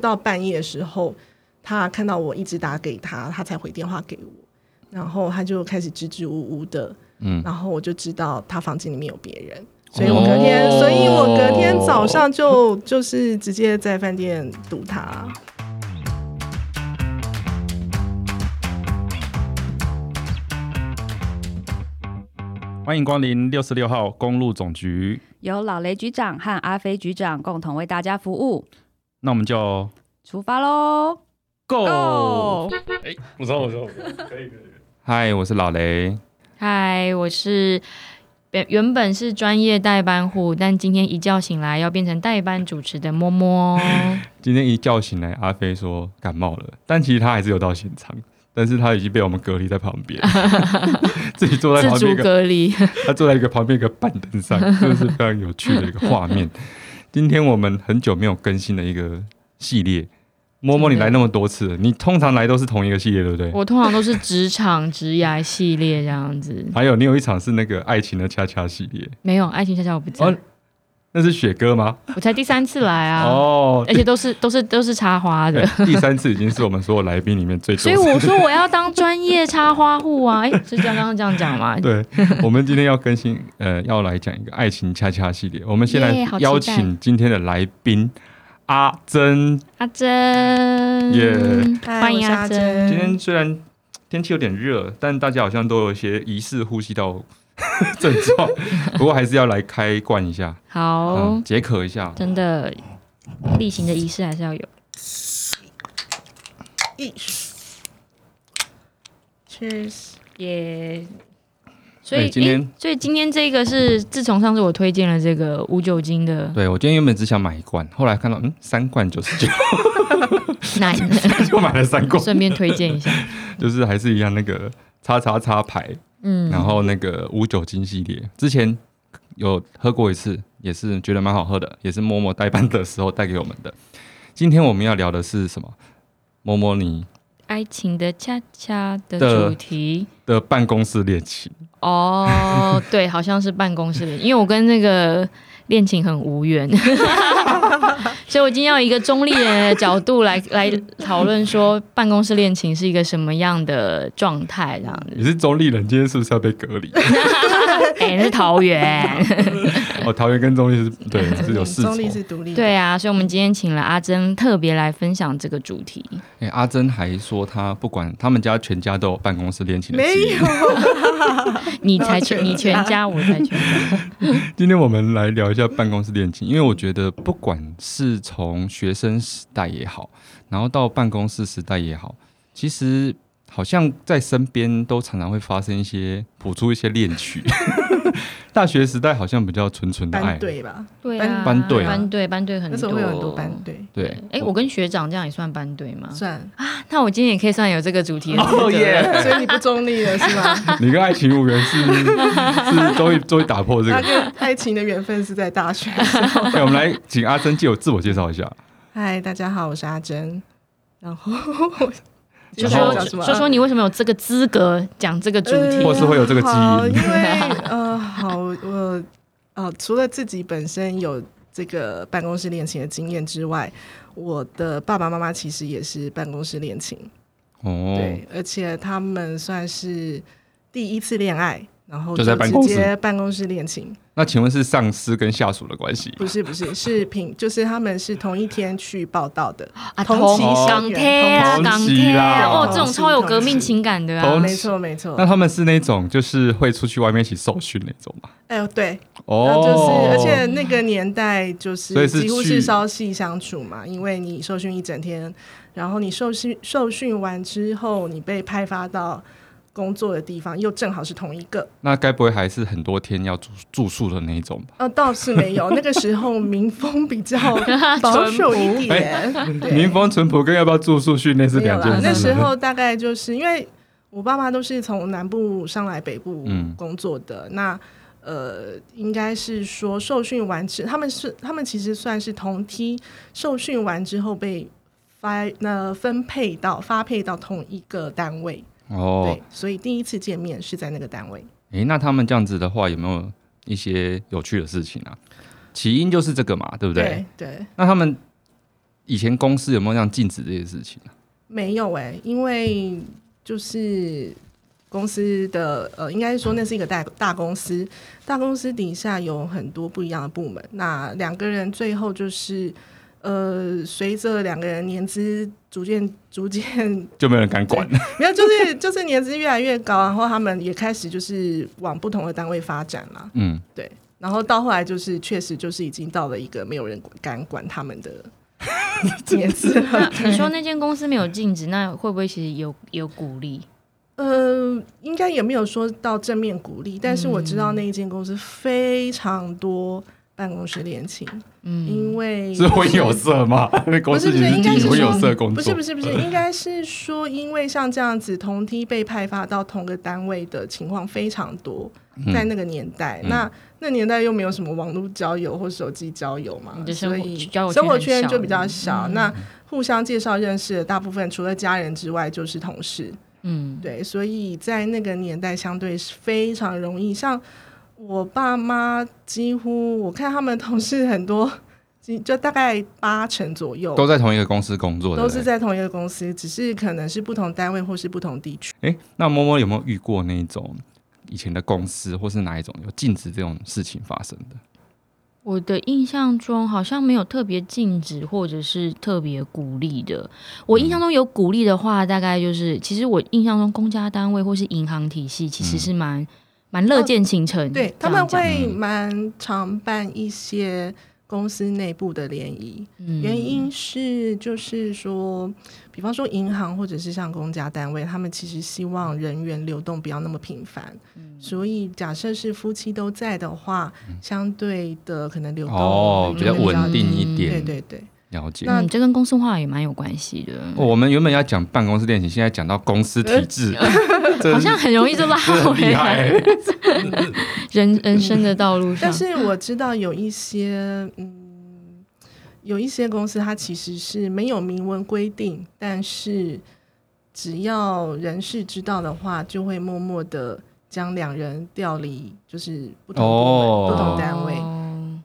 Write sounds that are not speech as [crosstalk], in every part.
到半夜的时候，他看到我一直打给他，他才回电话给我，然后他就开始支支吾吾的，嗯。然后我就知道他房间里面有别人，所以我隔天，所以我隔天早上就就是直接在饭店堵他。欢迎光临六十六号公路总局。由老雷局长和阿飞局长共同为大家服务，那我们就出发喽 Go！！Go！哎，我知道，我知道，我知道，可以，可以。嗨，我是老雷。嗨，我是原原本是专业代班户，但今天一觉醒来要变成代班主持的摸摸。[laughs] 今天一觉醒来，阿飞说感冒了，但其实他还是有到现场，但是他已经被我们隔离在旁边，[laughs] 自己坐在旁边，隔离，他坐在一个旁边一个板凳上，真的是非常有趣的一个画面。今天我们很久没有更新的一个系列，摸摸你来那么多次，你通常来都是同一个系列，对不对？我通常都是职场职涯系列这样子，还有你有一场是那个爱情的恰恰系列，没有爱情恰恰我不在，哦那是雪哥吗？我才第三次来啊，哦，而且都是都是都是插花的，对，第三次已经是我们所有来宾里面最多所以我说我要当专业插花户啊，哎、是这样刚刚这样讲吗？[laughs] 对，我们今天要更新，呃，要来讲一个爱情恰恰系列。我们先来邀请今天的来宾阿珍。阿珍，耶嗨欢迎阿珍。今天虽然天气有点热，但大家好像都有一些疑似呼吸道 [laughs] 症状，不过还是要来开罐一下，好，嗯，解渴一下。真的例行的仪式还是要有。一，Cheers！耶、所以对今天诶所以今天这个是自从上次我推荐了这个无酒精的，对我今天原本只想买一罐，后来看到嗯三罐九十九，[laughs] 那 [laughs] 就买了三罐，顺便推荐一下，就是还是一样那个叉叉叉牌，嗯，然后那个无酒精系列，之前有喝过一次，也是觉得蛮好喝的，也是默默代班的时候带给我们的。今天我们要聊的是什么？摸摸你爱情的恰恰的的主题的办公室恋情，哦，对，好像是办公室恋，因为我跟那个恋情很无缘，[laughs] 所以我今天要一个中立人的角度来来讨论说办公室恋情是一个什么样的状态，这样子。你是中立人，今天是不是要被隔离？[laughs] 哎、那是桃园。[laughs] 哦，桃园跟中立是对是有世仇中。立是独立的，对啊，所以我们今天请了阿珍特别来分享这个主题。哎、阿珍还说她不管他们家全家都有办公室恋情的没有。你才全，全你全家，我才全家。今天我们来聊一下办公室恋情，因为我觉得不管是从学生时代也好，然后到办公室时代也好，其实好像在身边都常常会发生一些谱出一些恋曲。大学时代好像比较纯纯的爱班，队吧，对啊，班队啊班队，班队很多。那时候会有很多班。队，对，哎，我跟学长这样也算班队吗？算那我今天也可以算有这个主题哦 [laughs] 耶了。所以你不中立了是吗？[laughs] 你跟爱情无缘是是终于终于打破这他个。跟爱情的缘分是在大学的时候。[laughs] 哎，我们来请阿珍借我自我介绍一下。嗨，大家好，我是阿珍。然后说然后说说说你为什么有这个资格讲这个主题？或是会有这个基因好因为呃，好，[laughs] 我呃，除了自己本身有这个办公室恋情的经验之外，我的爸爸妈妈其实也是办公室恋情，哦，对，而且他们算是第一次恋爱，然后就在办公室直接办公室恋情，那请问是上司跟下属的关系？不是不是是平，就是他们是同一天去报道的，啊，同同期港贴啊，同港期贴啊，哦，这种超有革命情感的啊同。没错没错那。他们是那种就是会出去外面一起受训那种吗？哎呦，对，哦就是，而且那个年代就所以是是几乎去是朝夕相处嘛，因为你受训一整天，然后你受训受训完之后，你被派发到工作的地方，又正好是同一个。那该不会还是很多天要住住宿的那一种吧？呃，倒是没有，[laughs] 那个时候民风比较保守一点，[laughs] 对民风淳朴跟要不要住宿训练是两件事。。啦 [laughs] 那时候大概就是因为我爸妈都是从南部上来北部嗯工作的，那呃，应该是说受训完之，他们是他们其实算是同梯受训完之后被发那分配到发配到同一个单位，哦对，，所以第一次见面是在那个单位。诶，那他们这样子的话，有没有一些有趣的事情啊？起因就是这个嘛，对不对？对对，那他们以前公司有没有这样禁止这些事情啊？没有哎、因为就是公司的呃，应该说那是一个大大公司，大公司底下有很多不一样的部门。那两个人最后就是呃，随着两个人年资逐渐逐渐就没有人敢管。没有，就是 [laughs] 就是年资越来越高，然后他们也开始就是往不同的单位发展了。嗯，对，然后到后来就是确实就是已经到了一个没有人敢管他们的 [laughs] 年资了。你说那间公司没有禁止，那会不会其实有有鼓励？呃，应该也没有说到正面鼓励，但是我知道那一间公司非常多办公室恋情，嗯，因为是婚有色吗？不是不是，应该是婚有色工作，不是不是不是，应该是说，因为像这样子同梯被派发到同个单位的情况非常多，嗯在那个年代，嗯那那年代又没有什么网络交友或手机交友嘛所以交友生活圈就比较小。嗯那互相介绍认识的大部分，除了家人之外，就是同事。嗯，对，所以在那个年代，相对是非常容易。像我爸妈，几乎我看他们同事很多，[laughs] 几就大概八成左右都在同一个公司工作，都是在同一个公司，只是可能是不同单位或是不同地区。哎、那摸摸有没有遇过那一种以前的公司，或是哪一种有禁止这种事情发生的？我的印象中好像没有特别禁止或者是特别鼓励的。我印象中有鼓励的话，大概就是其实我印象中公家单位或是银行体系其实是蛮蛮乐见其成，对他们会嗯。蛮常办一些公司内部的联谊，嗯。原因是就是说，比方说银行或者是像公家单位，他们其实希望人员流动不要那么频繁，嗯。所以假设是夫妻都在的话，相对的可能流动哦，比较稳定一低点，对对对，了解。那嗯，这跟公司化也蛮有关系的，哦我们原本要讲办公室恋情，现在讲到公司体制，[laughs] 好像很容易就拉回、[laughs] 来欸。人 [laughs] 人生的道路上但。是我知道有一些，嗯，有一些公司它其实是没有明文规定，但是只要人事知道的话，就会默默的将两人调离，就是不同部门、哦不同单位。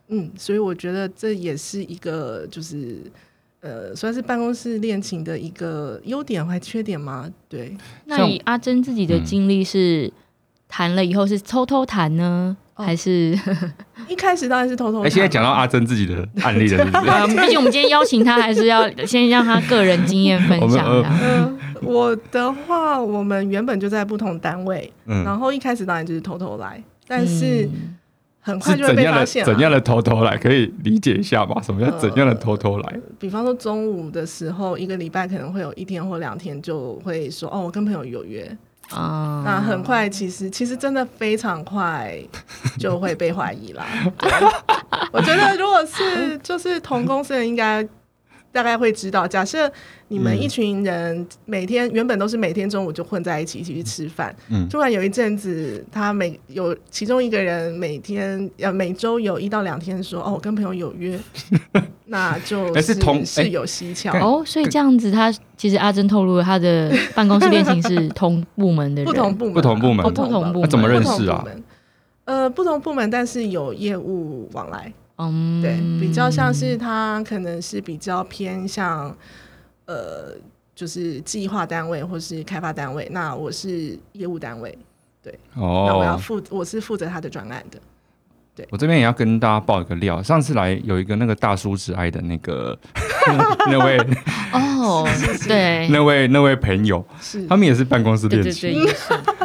哦嗯，所以我觉得这也是一个就是。呃，算是办公室恋情的一个优点还缺点吗？对，那以阿珍自己的嗯经历是谈了以后是偷偷谈呢，哦还是？[laughs] 一开始当然是偷偷哎、谈。现在讲到阿珍自己的案例了，[laughs] 毕竟我们今天邀请他，还是要先让他个人经验分享我们呃这样。嗯，我的话，我们原本就在不同单位，嗯，然后一开始当然就是偷偷来，但是嗯很快是就会怎样的被发现了。怎样的偷偷来？可以理解一下吧？什么叫怎样的偷偷来？比方说中午的时候，一个礼拜可能会有一天或两天就会说哦，我跟朋友有约。啊那很快，其实其实真的非常快就会被怀疑啦。[laughs] 我觉得如果是就是同公司的，应该大概会知道。假设你们嗯。一群人每天原本都是每天中午就混在一起一起去吃饭，嗯，突然有一阵子，他每有其中一个人每天呃每周有一到两天说哦，我跟朋友有约，[laughs] 那就哎是同哎是有蹊跷，哦，所以这样子，他其实阿珍透露了他的办公室恋情是同部门的人，不同部门啊不同部门。不哦不同部门。那怎么认识啊？不同部？门。呃，不同部门，但是有业务往来，嗯，对，比较像是他可能是比较偏向呃，就是计划单位或是开发单位，那我是业务单位，那我要哦，负我是负责他的专案的，对。我这边也要跟大家爆一个料，上次来有一个那个大叔之爱的那个 [laughs] 那位哦，对，[laughs] 那位那位朋友，是。他们也是办公室对对恋情，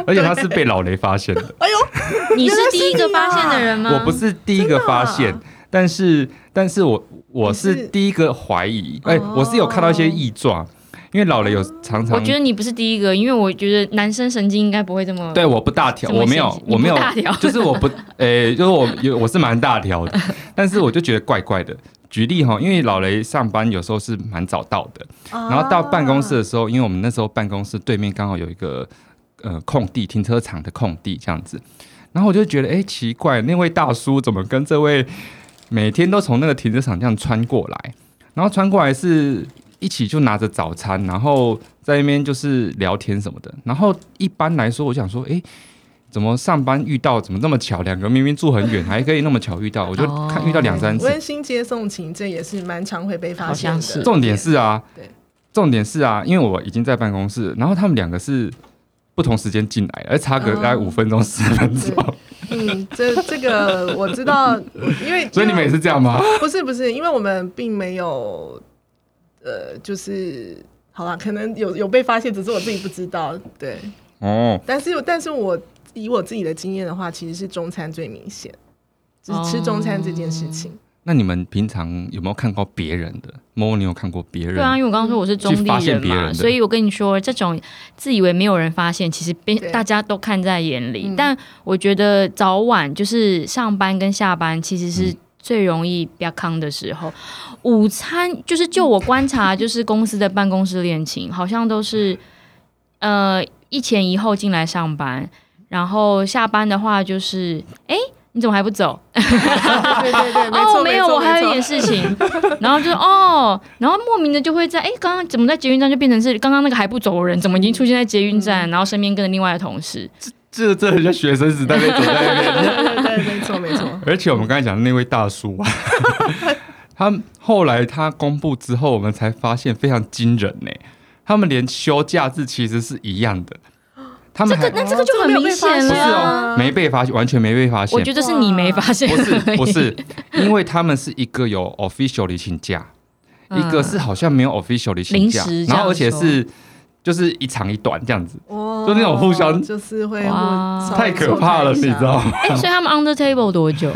而且他是被老雷发现的。[laughs] 哎呦你是第一个发现的人吗？我不是第一个发现但是但是我我是第一个怀疑，哎、哦我是有看到一些异状，因为老雷有常常我觉得你不是第一个，因为我觉得男生神经应该不会这么对我不大条，我没有我没有大条。就是我不诶、[laughs] 就是我有我是蛮大条的，[laughs] 但是我就觉得怪怪的。举例哈，因为老雷上班有时候是蛮早到的，然然后到办公室的时候，因为我们那时候办公室对面刚好有一个呃空地，停车场的空地这样子，然后我就觉得哎、诶奇怪，那位大叔怎么跟这位每天都从那个停车场这样穿过来，然后穿过来是一起就拿着早餐，然后在那边就是聊天什么的，然后一般来说我想说，哎、怎么上班遇到怎么那么巧，两个明明住很远，还可以那么巧遇到，我就看遇到两三次。温馨接送情，这也是蛮常会被发现的。是重点是啊，对，重点是啊，因为我已经在办公室，然后他们两个是不同时间进来，而差个大概嗯五分钟、十分钟，嗯，这这个我知道，因为 [laughs] 所以你们也是这样吗？不是不是，因为我们并没有，呃，就是好啦，可能有有被发现，只是我自己不知道。对，哦，但是但是我以我自己的经验的话，其实是中餐最明显，就是吃中餐这件事情。那你们平常有没有看过别人的？摸，你有看过别人？对啊，因为我刚刚说我是中立人嘛，人所以我跟你说，这种自以为没有人发现，其实别大家都看在眼里。嗯但我觉得早晚就是上班跟下班，其实是嗯最容易比较康的时候。午餐就是就我观察，就是公司的办公室恋情，好像都是呃一前一后进来上班，然后下班的话就是哎。你怎么还不走？[laughs] 对对对，没哦，没有，我还有一点事情，[laughs] 然后就哦，然后莫名的就会在哎，刚刚怎么在捷运站就变成是刚刚那个还不走的人，怎么已经出现在捷运站，然后身边跟着另外的同事，这这很像学生时代那走在那边。[laughs] 对对对，没错没错。而且我们刚才讲的那位大叔啊，他后来他公布之后，我们才发现非常惊人呢。他们连休假日其实是一样的，他们这个那这个就很明显不是了哦，没被发现，完全没被发现。我觉得是你没发现不，是 [laughs] 不是，因为他们是一个有 officially 请假，嗯一个是好像没有 officially 请假然后而且是就是一长一短这样子，哇就那种互相就是会太可怕了，你知道？吗？哎，所以他们 on the table 多久？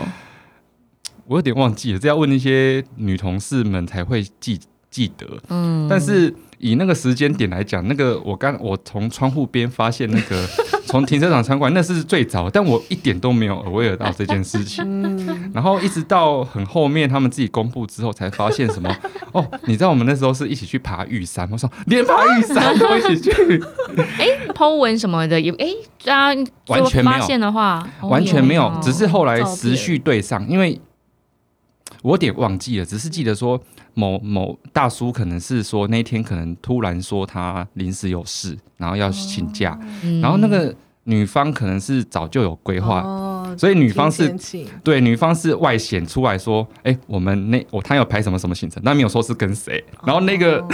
我有点忘记了，这要问那些女同事们才会记记得。嗯，但是以那个时间点来讲，那个我刚我从窗户边发现那个 [laughs] 从停车场参观，那是最早，但我一点都没有 aware 到这件事情。嗯，然后一直到很后面，他们自己公布之后，才发现什么 [laughs] 哦，你知道我们那时候是一起去爬玉山，我说连爬玉山都一起去，[laughs] 哎，Po 文什么的也哎，大家完全没有发现的话，哦完全没有哦，只是后来时序对上，因为我有点忘记了，只是记得说某某大叔可能是说那天可能突然说他临时有事，然后要请假，嗯。然后那个女方可能是早就有规划，哦所以女方是对，女方是外显出来说，哎、我们那我他有排什么什么行程，但没有说是跟谁。然后那个、[laughs] 哦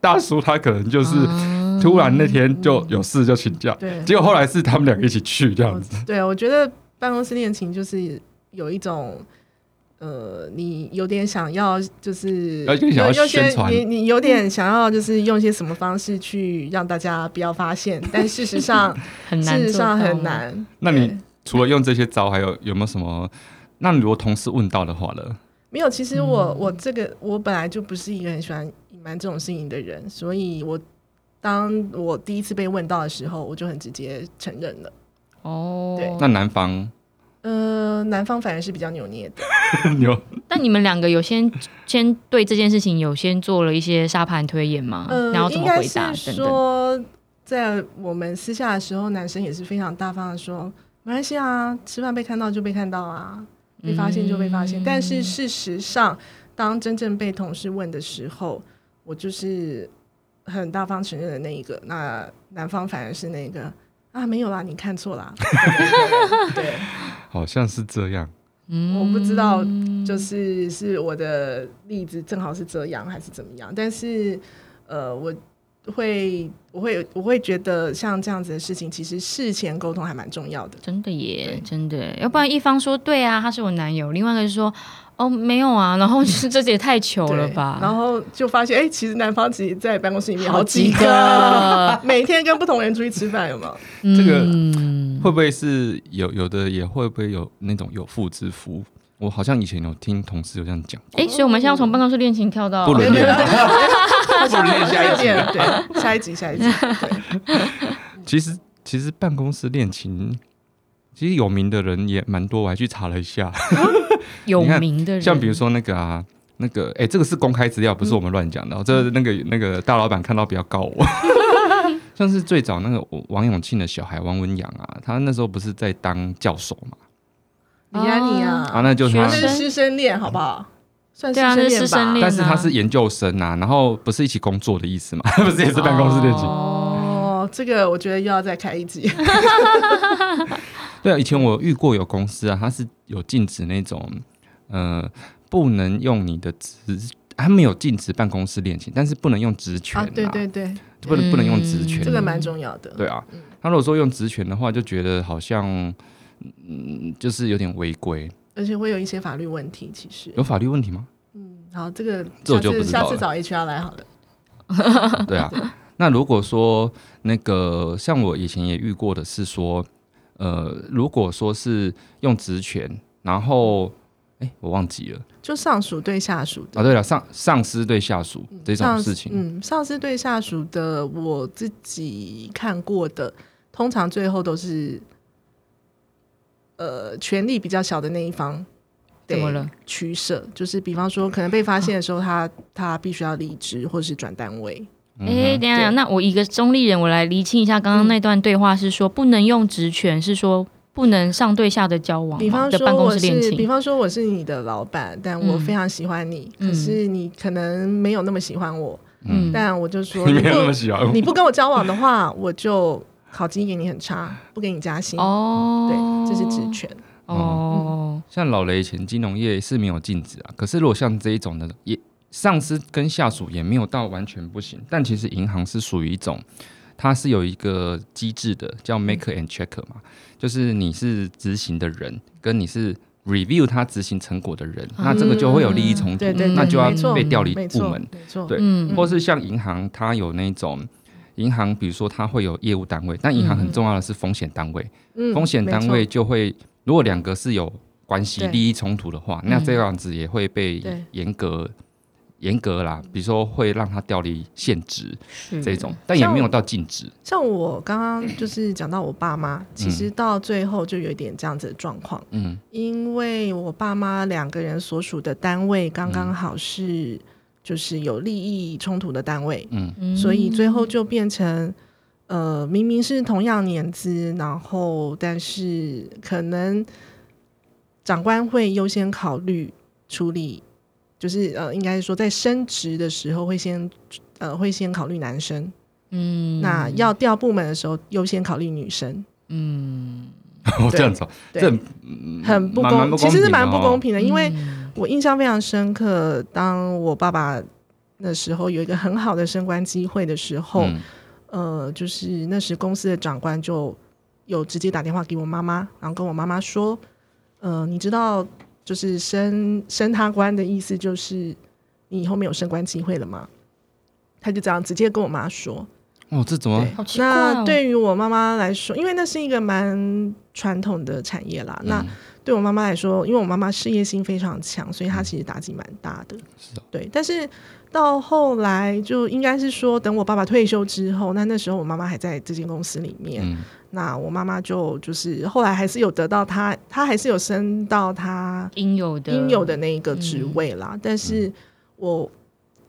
大叔他可能就是嗯突然那天就有事就请假，对。结果后来是他们两个一起去这样子。对，我觉得办公室恋情就是有一种，呃，你有点想要，就是有点想要有些宣传你你有点想要，就是用一些什么方式去让大家不要发现，但事实上，[laughs] 很难，事实上很。难。那你除了用这些招，还有有没有什么？那如果同事问到的话了，没有，其实我、嗯我这个我本来就不是一个很喜欢隐瞒这种事情的人，所以我当我第一次被问到的时候，我就很直接承认了。哦对，那男方呃，男方反而是比较扭捏的。[laughs] 有但你们两个有先先对这件事情有先做了一些沙盘推演吗？呃，然后怎应该么回答是等等？说，在我们私下的时候，男生也是非常大方的说，没关系啊，吃饭被看到就被看到啊，被发现就被发现。但是事实上，当真正被同事问的时候，我就是很大方承认的那一个，那男方反而是那个啊，没有啦，你看错啦。对，对好像是这样。嗯我不知道就是是我的例子正好是这样，还是怎么样？但是呃，我会我会我会觉得像这样子的事情，其实事前沟通还蛮重要的。真的耶，真的，要不然一方说对啊，他是我男友，另外一个就说哦没有啊，[laughs] 然后就是这也太糗了吧？然后就发现，哎、其实男方其实在办公室里面好几几个，个 [laughs] 每天跟不同人出去吃饭，有没有？这个嗯会不会是有有的也会不会有那种有妇之夫？我好像以前有听同事有这样讲过，哎，所以我们现在要从办公室恋情跳到不伦恋。不伦恋 [laughs] 下一集对，下一集，下一集。其实其实办公室恋情，其实有名的人也蛮多，我还去查了一下，[laughs] 有名的人，像比如说那个啊。那个，哎、这个是公开资料，不是我们乱讲的哦、这那个那个大老板看到不要告我。[laughs] 像是最早那个王永庆的小孩王文洋啊，他那时候不是在当教授嘛？你啊你啊，啊，那就是他是师生恋，好不好？算是生恋吧。师生恋但是他是研究生啊，然后不是一起工作的意思嘛？[laughs] 不是也是办公室恋情？哦，这个我觉得又要再开一集。[laughs] 对啊，以前我遇过有公司啊，它是有禁止那种，呃，不能用你的职，他没有禁止办公室恋情，但是不能用职权啊，对对对，不能不能用职权，这个蛮重要的。对啊，他如果说用职权的话，就觉得好像，嗯，就是有点违规，而且会有一些法律问题。其实有法律问题吗？嗯，好，这个这我就不下次找 HR 来好了。[laughs] 对啊，那如果说那个像我以前也遇过的是说，呃，如果说是用职权，然后哎，我忘记了，就上属对下属啊，对了，上上司对下属这种事情，嗯，上司对下属的，我自己看过的，通常最后都是，呃，权力比较小的那一方。怎么了？取舍就是，比方说，可能被发现的时候，他他必须要离职或是转单位。哎，等下，那我一个中立人，我来厘清一下，刚刚那段对话是说不能用职权，是说不能上对下的交往。比方说我是，比方说我是你的老板，但我非常喜欢你，可是你可能没有那么喜欢我。嗯，但我就说 [laughs] 你没有那么喜欢我，你不跟我交往的话，我就考绩给你很差，不给你加薪。哦，对，这是职权。哦，像老雷以前金融业是没有禁止啊，可是如果像这一种的，也上司跟下属也没有到完全不行。但其实银行是属于一种，它是有一个机制的，叫 maker and checker 嘛，就是你是执行的人，跟你是 review 他执行成果的人，那这个就会有利益冲突，那就要被调离部门。对，或是像银行，它有那种银行，比如说它会有业务单位，但银行很重要的是风险单位，风险单位就会。如果两个是有关系、利益冲突的话，那这样子也会被严格、严格啦。比如说，会让他调离现职这种，但也没有到禁止。像我刚刚就是讲到我爸妈，其实到最后就有一点这样子的状况。嗯，因为我爸妈两个人所属的单位刚刚好是就是有利益冲突的单位，嗯，所以最后就变成。呃，明明是同样年资，然后但是可能长官会优先考虑处理，就是呃，应该说在升职的时候会先呃会先考虑男生，嗯，那要调部门的时候优先考虑女生，[laughs] 嗯，这样子，这很不公，其实是蛮不公平的，因为我印象非常深刻，当我爸爸那时候有一个很好的升官机会的时候。呃，就是那时公司的长官就有直接打电话给我妈妈，然后跟我妈妈说：“呃，你知道，就是升升他官的意思，就是你以后没有升官机会了吗？”他就这样直接跟我妈说：“哦，这怎么？那对于我妈妈来说，因为那是一个蛮传统的产业啦。那对我妈妈来说，因为我妈妈事业心非常强，所以她其实打击蛮大的。是对，但是。到后来就应该是说，等我爸爸退休之后，那那时候我妈妈还在这间公司里面。那我妈妈就就是后来还是有得到她，她还是有升到她应有的应有的那一个职位啦。但是我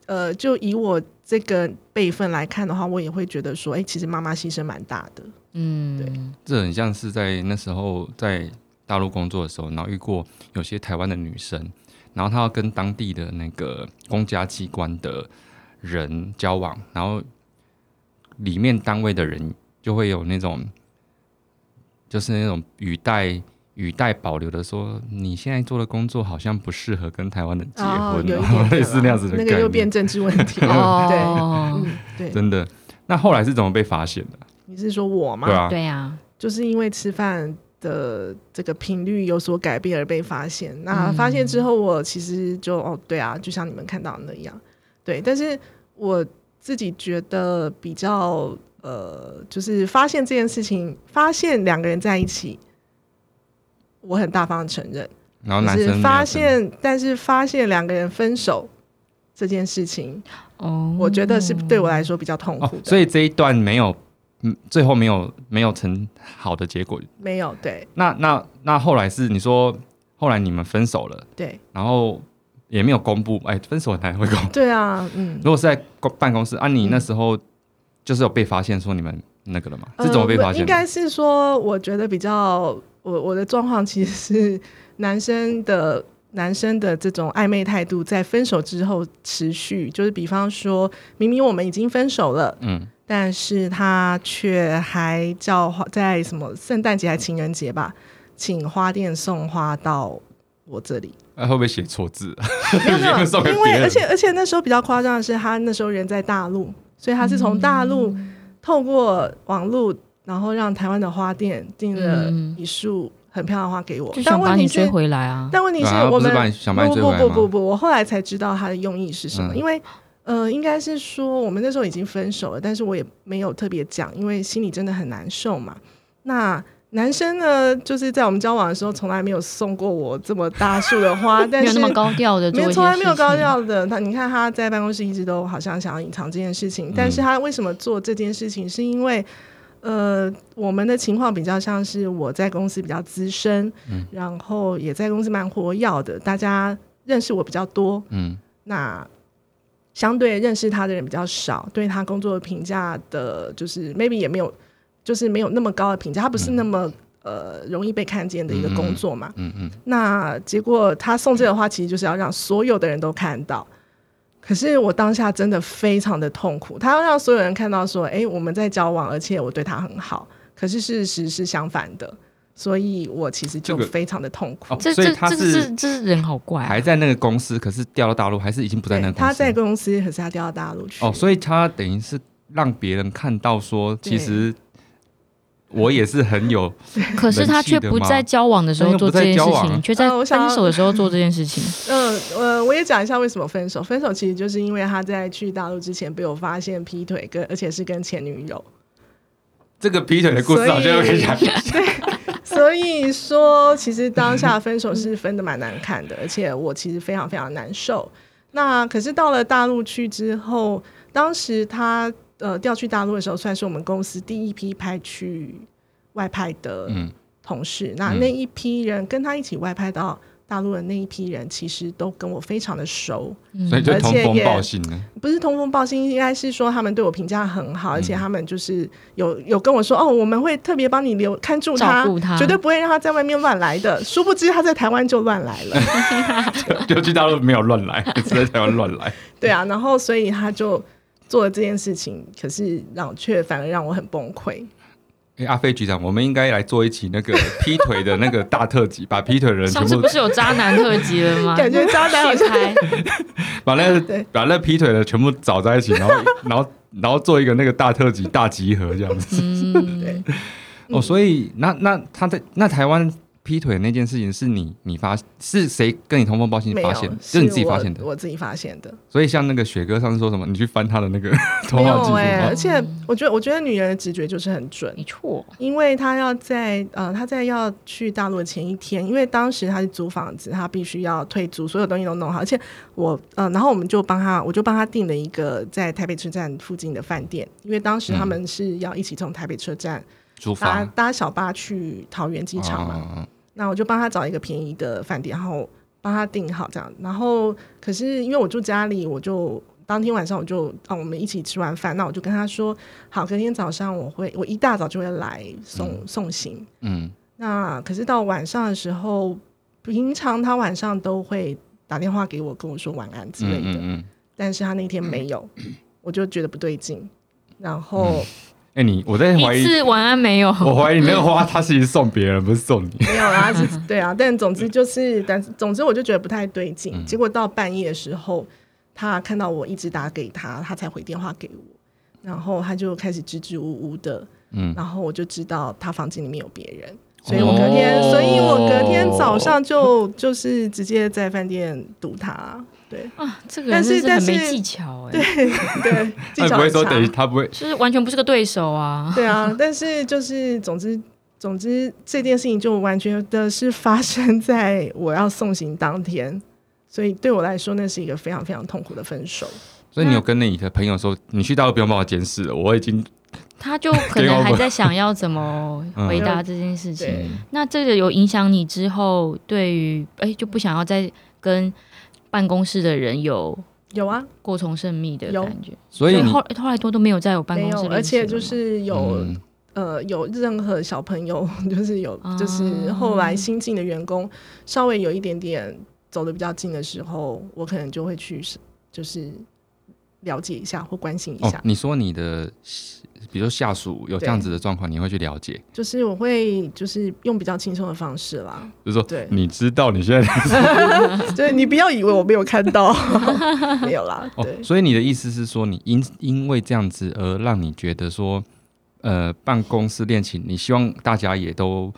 呃，就以我这个辈分来看的话，我也会觉得说，哎，其实妈妈牺牲蛮大的。嗯，对，这很像是在那时候在大陆工作的时候，然后遇过有些台湾的女生。然后她要跟当地的那个公家机关的人交往，然后里面单位的人就会有那种，就是那种语带语带保留的说，你现在做的工作好像不适合跟台湾人结婚，类似那样子的。[laughs] 那个又变政治问题哦，对对，真的。那后来是怎么被发现的？你是说我吗？对啊，对呀，就是因为吃饭。的这个频率有所改变而被发现，那发现之后，我其实就哦，对啊，就像你们看到的那样，对。但是我自己觉得比较呃，就是发现这件事情，发现两个人在一起，我很大方的承认。然后男生发现，但是发现两个人分手这件事情，哦，我觉得是对我来说比较痛苦的。所以这一段没有。嗯，最后没有没有成好的结果，没有对。那那那后来是你说后来你们分手了，对，然后也没有公布，哎，分手才会公布。对啊，嗯。如果是在公办公室，啊，你那时候就是有被发现说你们那个了吗？是怎么被发现？应该是说，我觉得比较我我的状况其实是男生的男生的这种暧昧态度在分手之后持续，就是比方说明明我们已经分手了，嗯。但是他却还叫花在什么圣诞节还情人节吧，请花店送花到我这里。啊，会不会写错字 [laughs] 啊？没有没有，[laughs] 因为而且而且那时候比较夸张的是，他那时候人在大陆，所以他是从大陆透过网络，然后让台湾的花店订了嗯一束很漂亮的花给我但问题是，回来啊。但问题是对啊不是我们把你想把你不追回来吗不不不不，我后来才知道他的用意是什么，嗯因为呃，应该是说我们那时候已经分手了，但是我也没有特别讲，因为心里真的很难受嘛。那男生呢，就是在我们交往的时候，从来没有送过我这么大束的花，[laughs] 但是没有那么高调的做没有，从来没有高调的。他你看他在办公室一直都好像想要隐藏这件事情，但是他为什么做这件事情？是因为呃，我们的情况比较像是我在公司比较资深，然后也在公司蛮活跃的，大家认识我比较多，嗯那。相对认识他的人比较少，对他工作的评价的，就是 maybe 也没有，就是没有那么高的评价，他不是那么、呃容易被看见的一个工作嘛。嗯嗯，那结果他送这个花，其实就是要让所有的人都看到。可是我当下真的非常的痛苦，他要让所有人看到说，哎、我们在交往，而且我对他很好。可是事实是相反的，所以我其实就非常的痛苦。哦，这所以他这这这是人好怪啊还！在那个公司，可是调到大陆，还是已经不在那个公司？他在公司，可是他调到大陆去。哦，所以他等于是让别人看到说，其实我也是很有，[laughs] 可是他却不在交往的时候做这件事情，却在呃我想分手的时候做这件事情。嗯呃，我也讲一下为什么分手。分手其实就是因为他在去大陆之前被我发现劈腿，跟而且是跟前女友。这个劈腿的故事好像可以讲。[laughs] 所以说，其实当下分手是分的蛮难看的，而且我其实非常非常难受。那可是到了大陆去之后，当时他呃调去大陆的时候，算是我们公司第一批派去外派的嗯同事。那嗯那一批人跟他一起外派到大陆的那一批人，其实都跟我非常的熟。所以就通风而且也报信呢。不是通风报信，应该是说他们对我评价很好，而且他们就是有有跟我说哦，我们会特别帮你留看住他绝对不会让他在外面乱来的。[laughs] 殊不知他在台湾就乱来了，[laughs] 就去大陆没有乱来，只 [laughs] 在台湾乱来。对啊，然后所以他就做了这件事情，可是让却反而让我很崩溃。哎、阿飞局长，我们应该来做一期那个 [laughs] 劈腿的那个大特辑，把劈腿的人全部上次不是有渣男特辑了吗？感觉渣男好像 [laughs] 把那个把那劈腿的全部找在一起，然后然后然后做一个那个大特辑大集合这样子。嗯，[laughs] 对，哦，所以那那他在那台湾劈腿那件事情是你你发是谁跟你通风报信发现是你自己发现的。我自己发现的。所以像那个雪哥上次说什么，你去翻他的那个 [laughs] 通没话记录有哎、而？且我觉得，我觉得女人的直觉就是很准。没错，因为她要在呃，她在要去大陆的前一天，因为当时她是租房子，她必须要退租，所有东西都弄好，而且我呃，然后我们就帮她，我就帮她订了一个在台北车站附近的饭店，因为当时他们是要一起从台北车站搭出发搭小巴去桃园机场嘛，哦那我就帮他找一个便宜的饭店，然后帮他订好这样。然后可是因为我住家里，我就当天晚上我就啊，我们一起吃完饭，那我就跟他说，好，隔天早上我会，我一大早就会来送、送行。嗯那可是到晚上的时候，平常他晚上都会打电话给我，跟我说晚安之类的，嗯嗯嗯。但是他那天没有，我就觉得不对劲。然后哎、你我在怀疑，一次晚安没有，我怀疑你那个花他其实送别人，不是送你。没有啦，是，[laughs] 对啊，但总之就是，但总之我就觉得不太对劲。嗯结果到半夜的时候，他看到我一直打给他，他才回电话给我，然后他就开始支支吾吾的，嗯，然后我就知道他房间里面有别人，所以我隔天，哦所以我隔天早上就就是直接在饭店堵他，对啊，这个但是但是技巧哎，对，[laughs] 技巧他不会说等于他不会，就是完全不是个对手啊。对啊，但是就是总之。总之，这件事情就完全的是发生在我要送行当天，所以对我来说，那是一个非常非常痛苦的分手。所以你有跟那你的朋友说，你去大陆不用帮我监视了，我已经他就可能还在想要怎么 [laughs] 回答这件事情。对，那这个有影响你之后对于哎就不想要再跟办公室的人有有啊，过从甚密的感觉，所以你后后来都都没有再有办，公室而且就是有、嗯。呃有任何小朋友，[laughs] 就是有、啊就是后来新进的员工稍微有一点点走的比较近的时候，我可能就会去就是了解一下或关心一下。，哦你说你的，比如说下属有这样子的状况，你会去了解，就是我会就是用比较轻松的方式啦，就是说对。你知道你现在 [laughs] 对你不要以为我没有看到，[laughs] 没有啦，哦对，，所以你的意思是说，你因因为这样子而让你觉得说，呃，办公室恋情，你希望大家也都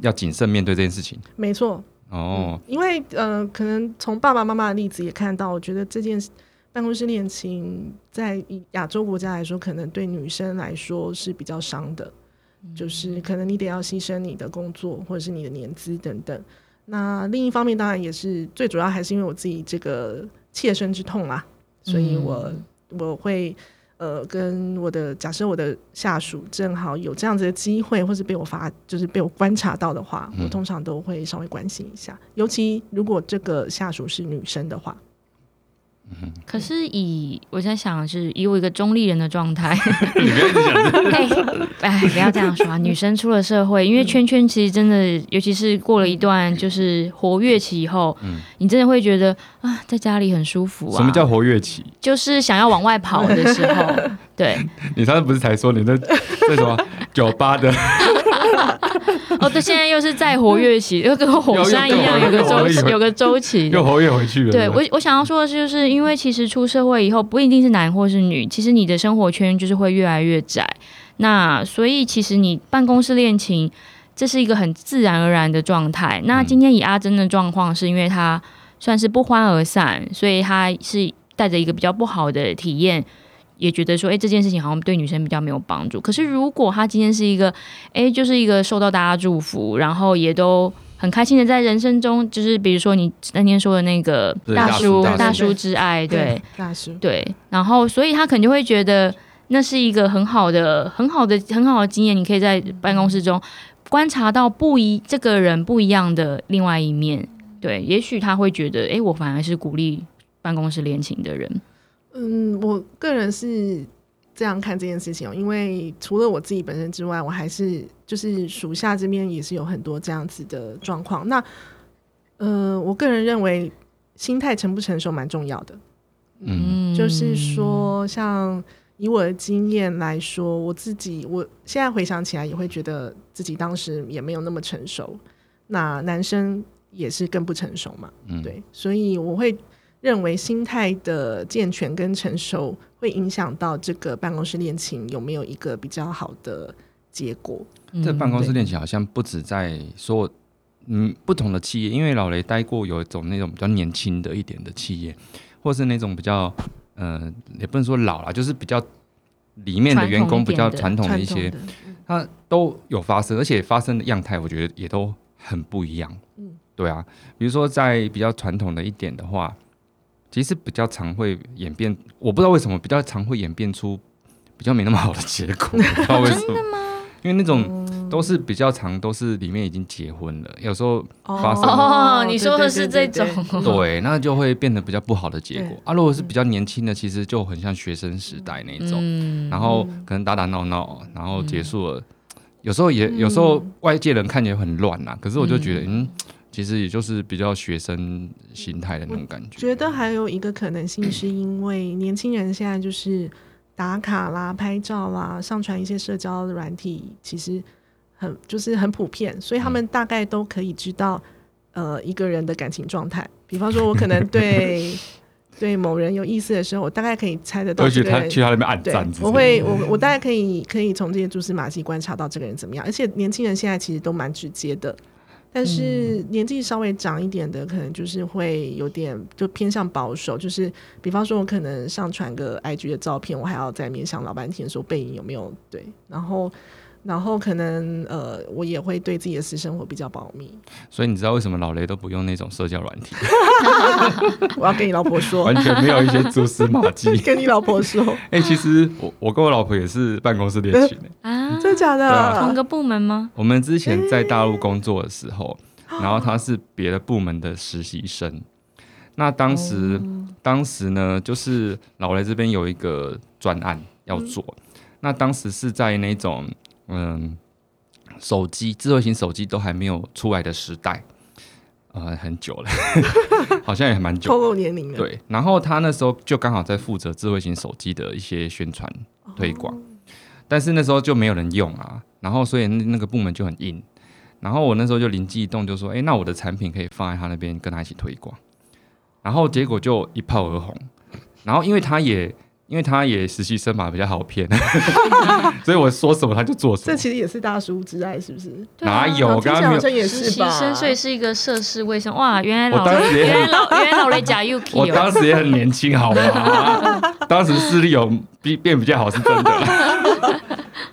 要谨慎面对这件事情。没错，哦，因为呃，可能从爸爸妈妈的例子也看到，我觉得这件事办公室恋情在亚洲国家来说，可能对女生来说是比较伤的，就是可能你得要牺牲你的工作或者是你的年资等等。那另一方面，当然也是最主要还是因为我自己这个切身之痛啦，所以我、我会。呃，跟我的假设，我的下属正好有这样子的机会，或是被我发，就是被我观察到的话，我嗯通常都会稍微关心一下。尤其如果这个下属是女生的话，可是以我在想的是以我一个中立人的状态，你不要一直讲这个。哎哎，不要这样说啊！[laughs] 女生出了社会，因为圈圈其实真的，尤其是过了一段就是活跃期以后，嗯你真的会觉得啊，在家里很舒服啊。什么叫活跃期？就是想要往外跑的时候，[laughs] 对，你上次不是才说你在在什么酒吧的？[laughs] 哦，对，现在又是再活跃期，又跟火山一样，有个周期，有个周期。又活跃回去了。对我，我想要说的是，就是因为其实出社会以后，不一定是男或是女，其实你的生活圈就是会越来越窄。那所以其实你办公室恋情，这是一个很自然而然的状态。那今天以阿珍的状况，是因为她算是不欢而散，所以她是带着一个比较不好的体验。也觉得说，哎、这件事情好像对女生比较没有帮助。可是如果他今天是一个，哎、就是一个受到大家祝福，然后也都很开心的在人生中，就是比如说你那天说的那个大叔大叔之爱，对大叔，对，然后所以他可能就会觉得那是一个很好的、很好的、很好的经验，你可以在办公室中观察到不一这个人不一样的另外一面。对，也许他会觉得，哎，我反而是鼓励办公室恋情的人。嗯，我个人是这样看这件事情哦，因为除了我自己本身之外，我还是就是属下这边也是有很多这样子的状况。那呃，我个人认为心态成不成熟蛮重要的。嗯，就是说，像以我的经验来说，我自己我现在回想起来，也会觉得自己当时也没有那么成熟。那男生也是更不成熟嘛，嗯对，所以我会认为心态的健全跟成熟会影响到这个办公室恋情有没有一个比较好的结果。这办公室对恋情好像不止在说，嗯，不同的企业，因为老雷待过有一种那种比较年轻的一点的企业，或是那种比较，呃，也不能说老了，就是比较里面的员工比较传统的一些，它都有发生，而且发生的样态，我觉得也都很不一样。嗯对啊，比如说在比较传统的一点的话，其实比较常会演变，我不知道为什么比较常会演变出比较没那么好的结果，[laughs] 不知道为什么。因为那种都是比较长，都是里面已经结婚了，有时候发生哦，你说的是这种。[laughs] 对那就会变得比较不好的结果。啊。如果是比较年轻的，其实就很像学生时代那种，嗯。然后可能打打闹闹，然后结束了。有时候也有时候外界人看起来很乱呐，可是我就觉得，嗯，其实也就是比较学生心态的那种感觉。觉得还有一个可能性，是因为年轻人现在就是打卡啦、拍照啦、上传一些社交软体，其实很就是很普遍，所以他们大概都可以知道呃一个人的感情状态。比方说，我可能对 [laughs] 对某人有意思的时候，我大概可以猜得到都去这个人他去他那边按对赞我会我我大概可以可以从这些蛛丝马迹观察到这个人怎么样，而且年轻人现在其实都蛮直接的，但是年纪稍微长一点的，可能就是会有点就偏向保守，就是比方说我可能上传个 IG 的照片，我还要在面向老半天说背影有没有对，然后。然后可能呃，我也会对自己的私生活比较保密。所以你知道为什么老雷都不用那种社交软体，[laughs] 我要跟你老婆说完，全没有一些蛛丝马迹。[laughs] 跟你老婆说，哎、其实我我跟我老婆也是办公室恋情、欸。啊，[laughs] 真的假的？同个部门吗？我们之前在大陆工作的时候，然后她是别的部门的实习生。那当时，当时呢，就是老雷这边有一个专案要做，那当时是在那种嗯手机、智慧型手机都还没有出来的时代。呃很久了，[laughs] 好像也蛮久透。露年龄了。对，然后他那时候就刚好在负责智慧型手机的一些宣传推广，但是那时候就没有人用啊，然后所以那那个部门就很硬。然后我那时候就灵机一动，就说：“哎，那我的产品可以放在他那边跟他一起推广。”然后结果就一炮而红。然后因为他也因为他也实习生嘛，比较好骗，[laughs] 所以我说什么他就做什么。这其实也是大叔之爱，是不是？哪有？我刚刚没有，像也是吧。实习生，所以是一个涉世未深。哇，原来老我当时也原来很，老原来老雷假 Yuki 我哦。当时也很年轻，好吗？当时视力有比变比较好，是真的。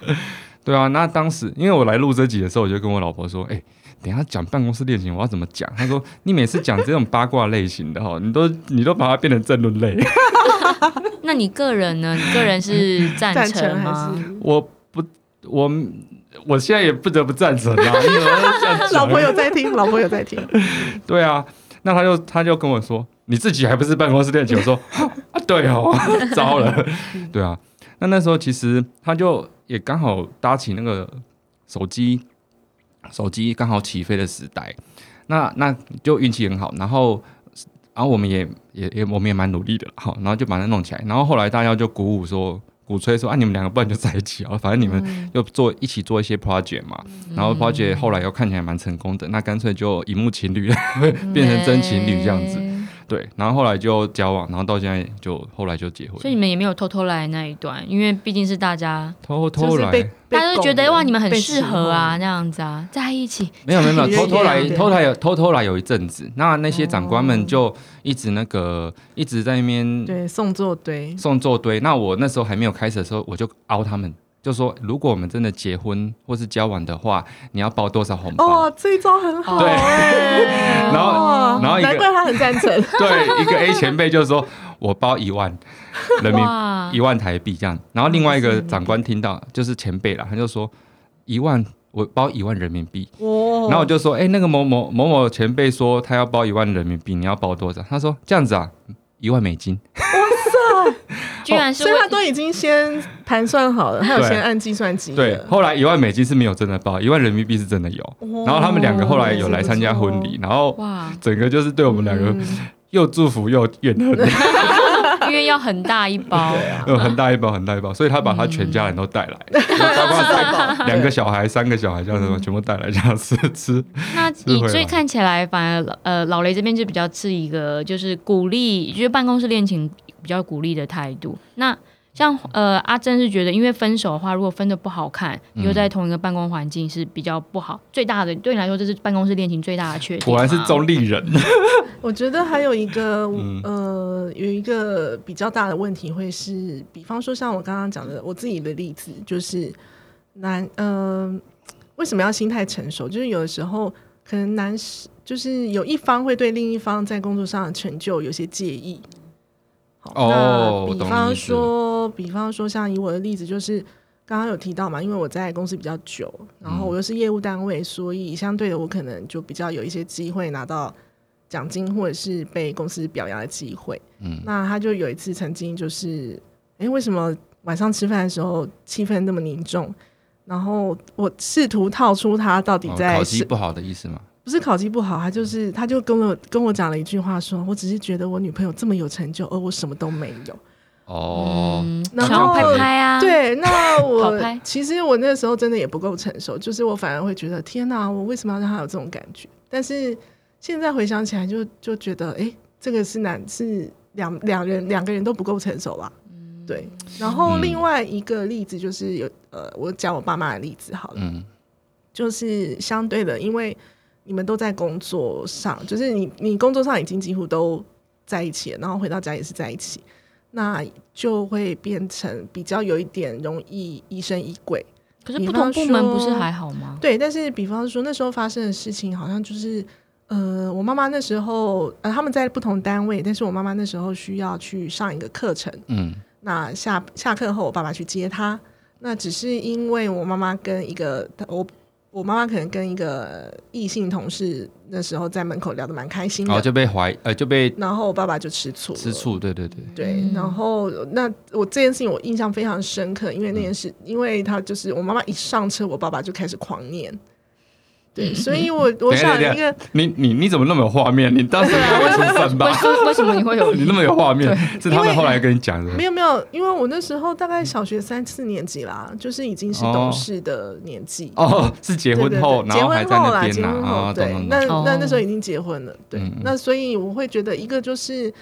[laughs] 对啊，那当时因为我来录这集的时候，我就跟我老婆说：“哎、等一下讲办公室恋情，我要怎么讲？”她说：“你每次讲这种八卦类型的哈，你都你都把它变成政论类。[laughs] 那你个人呢？你个人是赞 [laughs] 赞成吗？是我不，我我现在也不得不赞成啊。[laughs] 老婆有在听？老婆有在听。对啊，那他就他就跟我说：“你自己还不是办公室恋情？”我说：“啊，对哦，糟了。”对啊，那那时候其实他就也刚好搭起那个手机手机刚好起飞的时代，那那就运气很好，然后。然后我们也也也我们也蛮努力的，好，然后就把它弄起来。然后后来大家就鼓舞说，鼓吹说啊，你们两个不然就在一起啊，反正你们又做一起做一些 project 嘛。然后 project 后来又看起来蛮成功的，那干脆就荧幕情侣 [laughs] 变成真情侣这样子。欸对，然后后来就交往，然后到现在就后来就结婚。所以你们也没有偷偷来那一段，因为毕竟是大家，偷偷来，大家都觉得哇，你们很适合啊，被这样子啊，在一起。没有没有没有，[laughs] 偷偷来偷偷来有偷偷来有一阵子，那那些长官哦。们就一直那个一直在那边对送座堆，送座堆。那我那时候还没有开始的时候，我就凹他们，就说如果我们真的结婚或是交往的话，你要包多少红包？哦，这一招很好对哎。然后哦然后难怪他很赞成。[laughs] 对，一个 A 前辈就说我包一万 [laughs] 人民哇一万台币这样，然后另外一个长官听到就是前辈啦，他就说一万我包一万人民币，哇然后我就说，哎、那个某某某某前辈说他要包一万人民币，你要包多少？他说这样子啊，一万美金。[laughs] [laughs] 居然所以他都已经先盘算好了，他有先按计算机对，后来一万美金是没有真的报，一万人民币是真的有。哇然后他们两个后来有来参加婚礼，，然后哇，整个就是对我们两个嗯。又祝福又怨恨，[laughs] 因为要很大一包，[laughs] 有很大一包很大一包，所以他把他全家人都带来，包括带两个小孩、三个小孩这样子，全部带来这样吃吃。那所以看起来，反而呃老雷这边就比较是一个就是鼓励，就是办公室恋情比较鼓励的态度。那像呃阿珍是觉得，因为分手的话，如果分的不好看，嗯又在同一个办公环境是比较不好。最大的对你来说，这是办公室恋情最大的缺点。果然是中。立人，[laughs] 我觉得还有一个、嗯呃，有一个比较大的问题会是，比方说像我刚刚讲的我自己的例子，就是男呃，为什么要心态成熟？就是有的时候可能男士就是有一方会对另一方在工作上的成就有些介意。好，哦那比方说，比方说像以我的例子，就是刚刚有提到嘛，因为我在公司比较久，然后我又是业务单位，所以相对的我可能就比较有一些机会拿到奖金或者是被公司表扬的机会。嗯那他就有一次曾经就是，哎、为什么晚上吃饭的时候气氛那么凝重？然后我试图套出他到底哦在是、考绩不好的意思吗？不是考绩不好，他就是他就跟我跟我讲了一句话说，我只是觉得我女朋友这么有成就，而我什么都没有。哦，嗯，然后拍拍啊，，对，那我其实我那时候真的也不够成熟，就是我反而会觉得天哪，我为什么要让他有这种感觉？但是现在回想起来就，就觉得哎、诶这个是男是两两人两个人都不够成熟啦。对，然后嗯另外一个例子就是有呃，我讲我爸妈的例子好了，嗯。就是相对的，因为你们都在工作上，就是你你工作上已经几乎都在一起了，然后回到家也是在一起，那就会变成比较有一点容易疑神疑鬼。可是不同部门不是还好吗？对，但是比方说那时候发生的事情，好像就是呃，我妈妈那时候呃他们在不同单位，但是我妈妈那时候需要去上一个课程，嗯那下下课后，我爸爸去接她。那只是因为我妈妈跟一个我我妈妈可能跟一个异性同事那时候在门口聊得蛮开心的，然后就被怀呃就被然后我爸爸就吃醋吃。醋，对对对，对，嗯然后那我这件事情我印象非常深刻，因为那件事，因为他就是我妈妈一上车，我爸爸就开始狂念，对，所以我我想一个你你你怎么那么有画面？你当时会出三八为？什为什么你会有 [laughs] 你那么有画面，是他们后来跟你讲的没。有没有，因为我那时候大概小学三四年级啦，就是已经是哦懂事的年纪。哦，是结婚后，对结然后还在婚后啦，结婚后对，那。那那时候哦已经结婚了，对那所以我会觉得一个就是，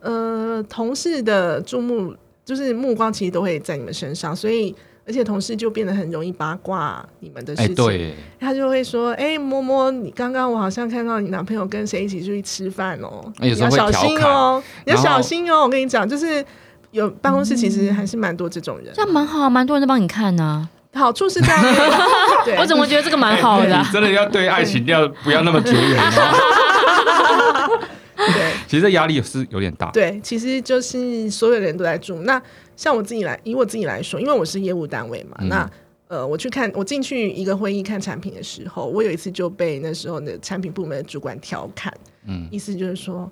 呃，同事的注目就是目光其实都会在你们身上，所以而且同事就变得很容易八卦你们的事哎，情，对，他就会说，哎，摸摸，你刚刚我好像看到你男朋友跟谁一起出去吃饭哦，你要小心哦，你要小心哦，我跟你讲，就是。有办公室其实还是蛮多这种人，这样蛮好，蛮多人在帮你看呢、好处是这样，[laughs] 我怎么觉得这个蛮好的 [laughs] 真的要对爱情要不要那么绝缘哦？[laughs] 对。[laughs] 其实这压力是有点大。对，其实就是所有人都在住。那像我自己来，以我自己来说，因为我是业务单位嘛，嗯。那呃，我去看我进去一个会议看产品的时候，我有一次就被那时候的产品部门的主管调侃，嗯，意思就是说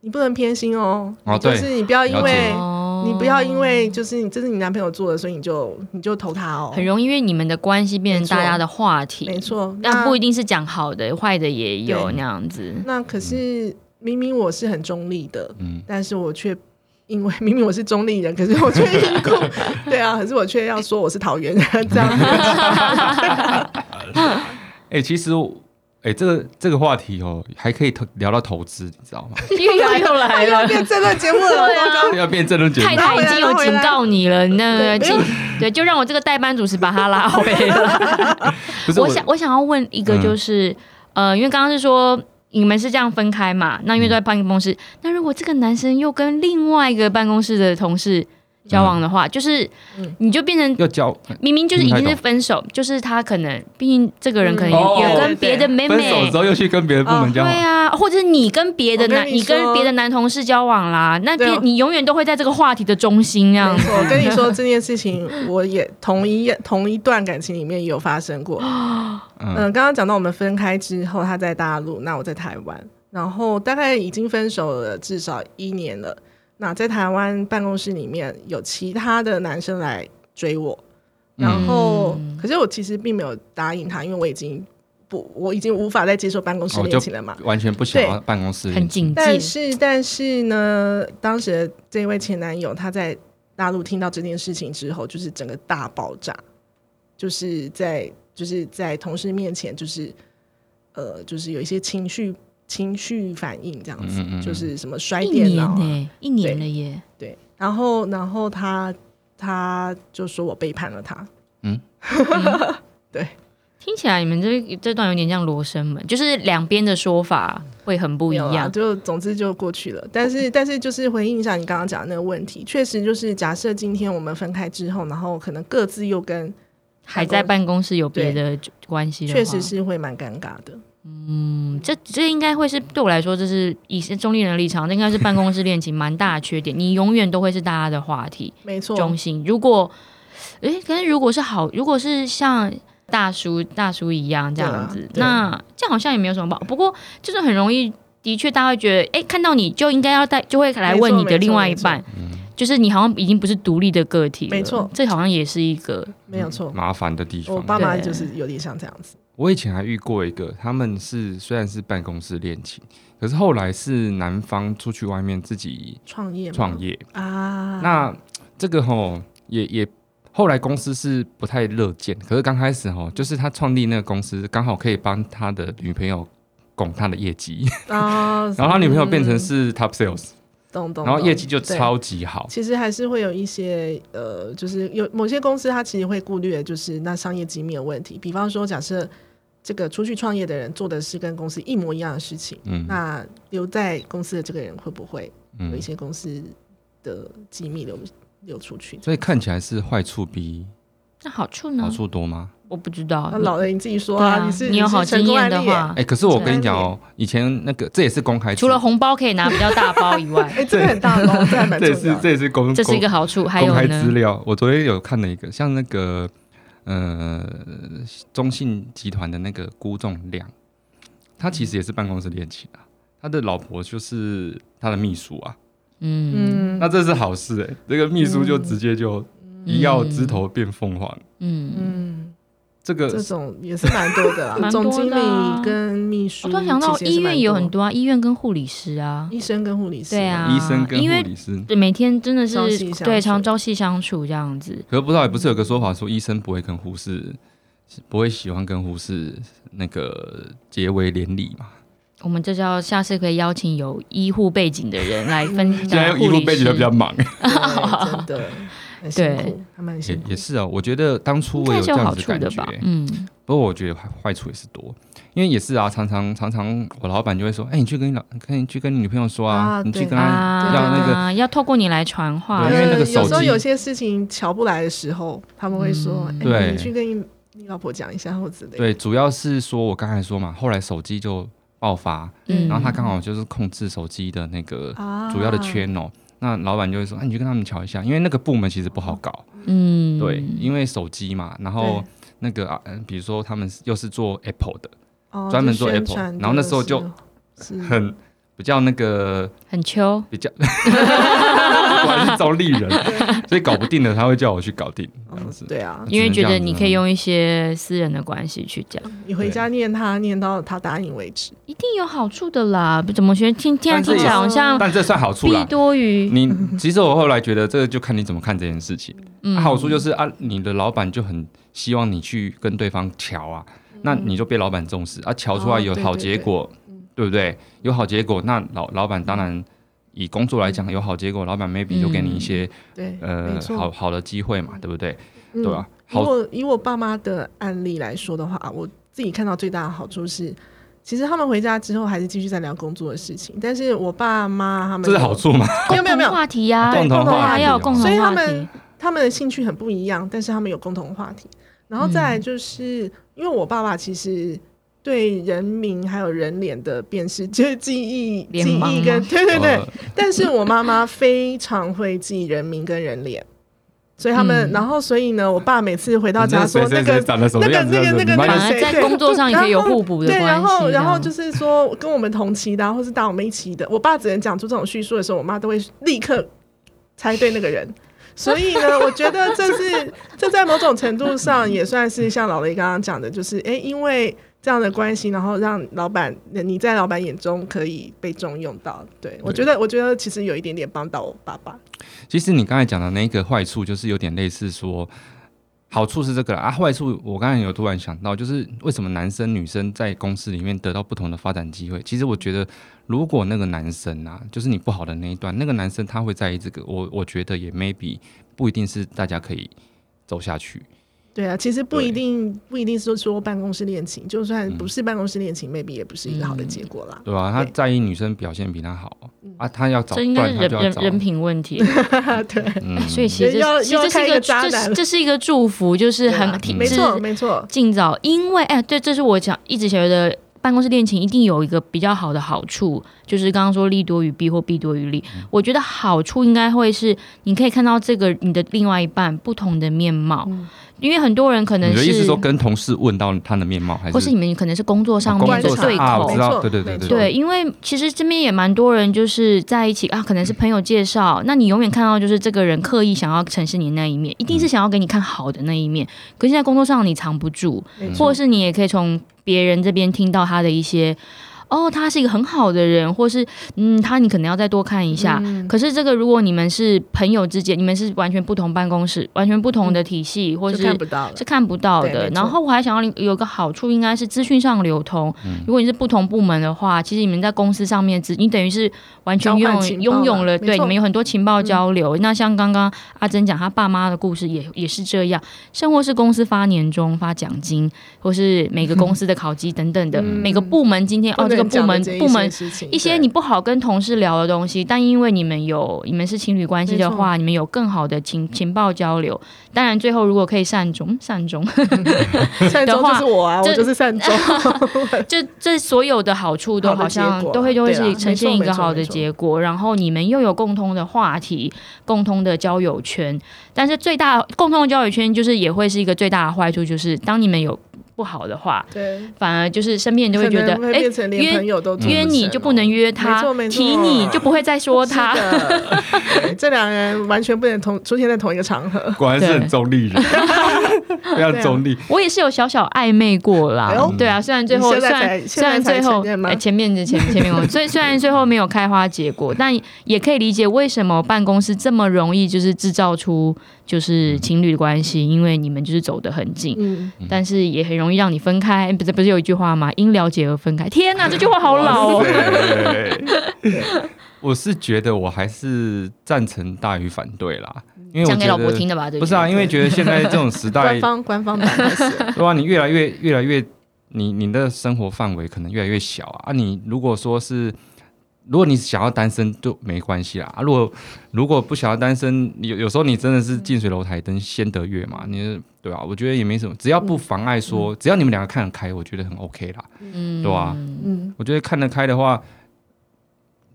你不能偏心哦，哦就是你不要因为哦。你不要因为就是你这是你男朋友做的，所以你就你就投他哦，很容易，因为你们的关系变成大家的话题，没错，但那不一定是讲好的，坏的也有那样子。那可是明明我是很中立的，嗯但是我却因为 [laughs] 明明我是中立人，可是我却因故 [laughs] 对啊，可是我却要说我是桃园人 [laughs] 这样子。哎，其实哎，这个这个话题哦，还可以投聊到投资，你知道吗？又又又来又要了，变这个节目了，对啊糟糕要变正论节目太。太已经有警告你了，那个对对，就让我这个代班主持把他拉回来。不是我想，我想要问一个，就是、呃，因为刚刚是说你们是这样分开嘛，那因为都在办公室，那如果这个男生又跟另外一个办公室的同事交往的话，就是嗯。你就变成要交明明就是已经是分手，就是他可能，毕竟这个人可能也、嗯。哦也跟别的妹分妹。手之后又去跟别的部门交往，对啊，或者是你跟别的男，你你跟别的男同事交往啦，那你永远都会在这个话题的中心，这样。子。我跟你说这件事情，我也同一同一段感情里面也有发生过。[gasps] 嗯、嗯刚刚讲到我们分开之后，他在大陆，那我在台湾，然后大概已经分手了至少一年了。那在台湾办公室里面有其他的男生来追我，然后、嗯可是我其实并没有答应他，因为我已经不，我已经无法再接受办公室恋情了嘛。完全不想要办公室很恋情，但是但是呢，当时的这位前男友他在大陆听到这件事情之后，就是整个大爆炸，就是在就是在同事面前，就是呃，就是有一些情绪情绪反应这样子，嗯嗯嗯就是什么摔电脑、一年了耶。对，然后然后他他就说我背叛了他，嗯，[laughs] 对听起来你们这这段有点像罗生门，就是两边的说法会很不一样。就总之就过去了。但是但是就是回应一下你刚刚讲的那个问题，确实就是假设今天我们分开之后，然后可能各自又跟还在办公室有别的关系，确实是会蛮尴尬的。嗯，这这应该会是对我来说，这是以中立人的立场，这应该是办公室恋情蛮大的缺点。你永远都会是大家的话题 [laughs] 没错，中心。如果，诶，可是如果是好，如果是像大叔大叔一样这样子，啊那这样好像也没有什么不好。不过就是很容易，的确大家会觉得，哎，看到你就应该要带，就会来问你的另外一半，就是你好像已经不是独立的个体了。没错这好像也是一个没有错。麻烦的地方。我爸妈对就是有点像这样子，我以前还遇过一个，他们是虽然是办公室恋情，可是后来是男方出去外面自己创业嘛创业。啊，那这个吼也也后来公司是不太乐见，可是刚开始吼，就是他创立那个公司，刚好可以帮他的女朋友拱他的业绩，啊，[laughs] 然后他女朋友变成嗯是 top sales，、懂懂，然后懂业绩就超级好。其实还是会有一些呃，就是有某些公司它其实会顾虑的就是那商业机密的问题，比方说假设这个出去创业的人做的是跟公司一模一样的事情，嗯那留在公司的这个人会不会有一嗯，些公司的机密流流出去？所以看起来是坏处比那好处呢好？处多吗？我不知道那。老人你自己说对啊，你是你有好经验的话哎、，可是我跟你讲哦，以前那个这也是公开，除了红包可以拿比较大包以外，哎，这个很大包，这还蛮 [laughs] 这也是重要的。这也是公这是一个好处。还有公开资，料。我昨天有看了一个，像那个呃中信集团的那个辜仲亮，他其实也是办公室恋情啊，他的老婆就是他的秘书啊，嗯，嗯那这是好事哎、这个秘书就直接就一要枝头变凤凰。嗯，嗯，这个这种也是蛮多的啦，[laughs] 蛮多的总经啊理跟秘书。我突然想到医院有很多多啊，医院跟护理师啊，医生跟护理师，对啊医生跟护理师。对，每天真的是对常朝夕相处这样子。可是不知道，也不是有个说法说医生不会跟护士，不会喜欢跟护士那个结为连理嘛？我们这叫下次可以邀请有医护背景的人来分享 [laughs] 现在医护背景都比较。忙，[laughs] 对真的很辛对苦，他们很辛也苦。也是啊。我觉得当初我有这样子的感觉，？嗯，不过我觉得坏坏处也是多，因为也是啊，常常常常我老板就会说，哎、你去跟你老，跟你去跟你女朋友说啊，啊你去跟她啊，要那个，要透过你来传话，因为那个呃有时候有些事情瞧不来的时候，他们会说：“嗯哎、你去跟你你老婆讲一下，或之类的。对，主要是说我刚才说嘛，后来手机就爆发，嗯然后他刚好就是控制手机的那个啊主要的 channel，、那老板就会说，哎、你去跟他们瞧一下，因为那个部门其实不好搞，嗯，对，因为手机嘛，然后那个啊，呃比如说他们又是做 Apple 的，哦专门做 Apple，然后那时候就很比较那个很秋，比较，[laughs] 我还是中立人，[laughs] 所以搞不定的他会叫我去搞定，这样子。对啊，因为觉得你可以用。一些私人的关系去讲，你回家念他，念到他答应为止。一定有好处的啦。怎么觉得听听听起来好像但这算好处弊啦。多于你其实我后来觉得，这个就看你怎么看这件事情。好处就是啊，你的老板就很希望你去跟对方调啊，那你就被老板重视啊，调出来有好结果，对不对？有好结果，那老老板当然以工作来讲有好结果，老板 maybe 就给你一些对，呃好好的机会嘛，对不对？嗯对吧？以好，我以我爸妈的案例来说的话，我自己看到最大的好处是，其实他们回家之后还是继续在聊工作的事情，但是我爸妈他们这是好处吗？[laughs] 没有没有没有话题呀，共同话题要有共同所以他们，他们的兴趣很不一样，但是他们有共同话题。然后再来就是，因为我爸爸其实对人名还有人脸的辨识，[laughs] 就是记忆、记忆跟吗对对对。呃 [laughs] 但是我妈妈非常会记人名跟人脸，所以他们，嗯然后所以呢，我爸每次回到家你说那个那个？那个那个你妈就反而在工作上也可以有互补的对，关系。然后然后就是说跟我们同期的啊、或是大我们一起的，我爸只能讲出这种叙述的时候，我妈都会立刻猜对那个人。所以呢，我觉得这是这在某种程度上也算是像老雷刚刚讲的，就是哎，因为这样的关系，然后让老板你在老板眼中可以被重用到。对我觉得，我觉得其实有一点点帮到我爸爸。其实你刚才讲的那个坏处，就是有点类似说，好处是这个啊，坏处我刚才有突然想到，就是为什么男生女生在公司里面得到不同的发展机会？其实我觉得，如果那个男生啊，就是你不好的那一段，那个男生他会在意这个，我我觉得也 maybe 不一定是大家可以走下去。对啊，其实不一定不一定是说办公室恋情，就算不是办公室恋情、m a y b e 也不是一个好的结果啦。对吧、他在意女生表现比他好啊，他要找，这应该。人人人品问题，[laughs] 对，嗯。所以其实其实这是一个渣这男是这是一个祝福，就是很体没错没错，尽早，因为哎，对，这是我讲一直觉得办公室恋情一定有一个比较好的好处，就是刚刚说利多于弊或弊多于利。嗯。我觉得好处应该会是你可以看到这个你的另外一半不同的面貌，因为很多人可能是你的意思说跟同事问到他的面貌，还是？或是你们可能是工作上哦面的对口。我知道，没错对对对对，因为其实这边也蛮多人就是在一起啊，可能是朋友介绍，那你永远看到就是这个人刻意想要呈现你那一面，一定是想要给你看好的那一面。可是现在工作上你藏不住，或者是你也可以从别人这边听到他的一些。哦，他是一个很好的人，或是嗯，他你可能要再多看一下。嗯可是这个，如果你们是朋友之间，你们是完全不同办公室、完全不同的体系，或是看不到了是。看不到的。然后我还想要有一个好处，应该是资讯上流通。如果你是不同部门的话，其实你们在公司上面资，你等于是完全拥交换情报拥有了，对，你们有很多情报交流。那像刚刚阿珍讲她爸妈的故事也也是这样，甚或是公司发年终、发奖金，或是每个公司的考绩等等的，嗯每个部门今天哦，这个部门部门一些你不好跟同事聊的东西，但因为你们有你们是情侣关系的话，你们有更好的情情报交流。当然，最后如果可以善终，嗯 [laughs] 善终，[laughs] 善终的话就是我啊，我这就是善终。[laughs] 这这所有的好处都好像都会就会是呈现一个好的结果，然后你们又有共通的话题、共通的交友圈，但是最大共通的交友圈就是也会是一个最大的坏处，就是当你们有不好的话，对，反而就是身边人就会觉得哎约朋友都做约你就不能约他提你就不会再说他。这两个人完全不能同出现在同一个场合。果然是很中立人。非常中立。我也是有小小暧昧过啦哎，对啊，虽然最后你虽然虽然最后前面的前前面我，所以虽然最后没有开花结果，但也可以理解为什么办公室这么容易就是制造出就是情侣的关系，因为你们就是走得很近。嗯，但是也很容易让你分开，不是不是有一句话吗？因了解而分开。天哪，这句话好老哦。[laughs] 我是觉得我还是赞成大于反对啦，因为我讲给老婆听的吧？对不是啊，因为觉得现在这种时代官，方官方版开始，[laughs] 对啊、你越来越越来越，你你的生活范围可能越来越小啊。啊你如果说是，如果你想要单身就没关系啦。啊，如果如果不想要单身，有有时候你真的是近水楼台灯，先得月嘛。你对吧、我觉得也没什么，只要不妨碍说，只要你们两个看得开，我觉得很 OK 啦。嗯对啊嗯，我觉得看得开的话，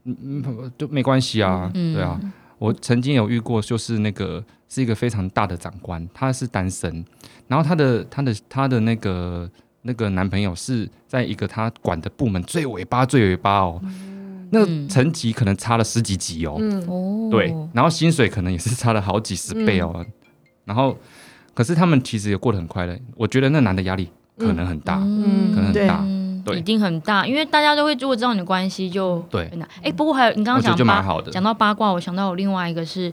嗯嗯，就没关系啊，嗯对啊。我曾经有遇过，就是那个是一个非常大的长官，他是单身，然后他的他的他的那个那个男朋友是在一个他管的部门最尾巴最尾巴哦，那个层级可能差了十几级哦，嗯，哦，对，然后薪水可能也是差了好几十倍哦，然后可是他们其实也过得很快乐，我觉得那男的压力可能很大，嗯。可能很大，嗯，对。一定很大，因为大家都会如果知道你的关系就对。哎，不过还有你刚刚讲讲到八卦，我想到有另外一个是，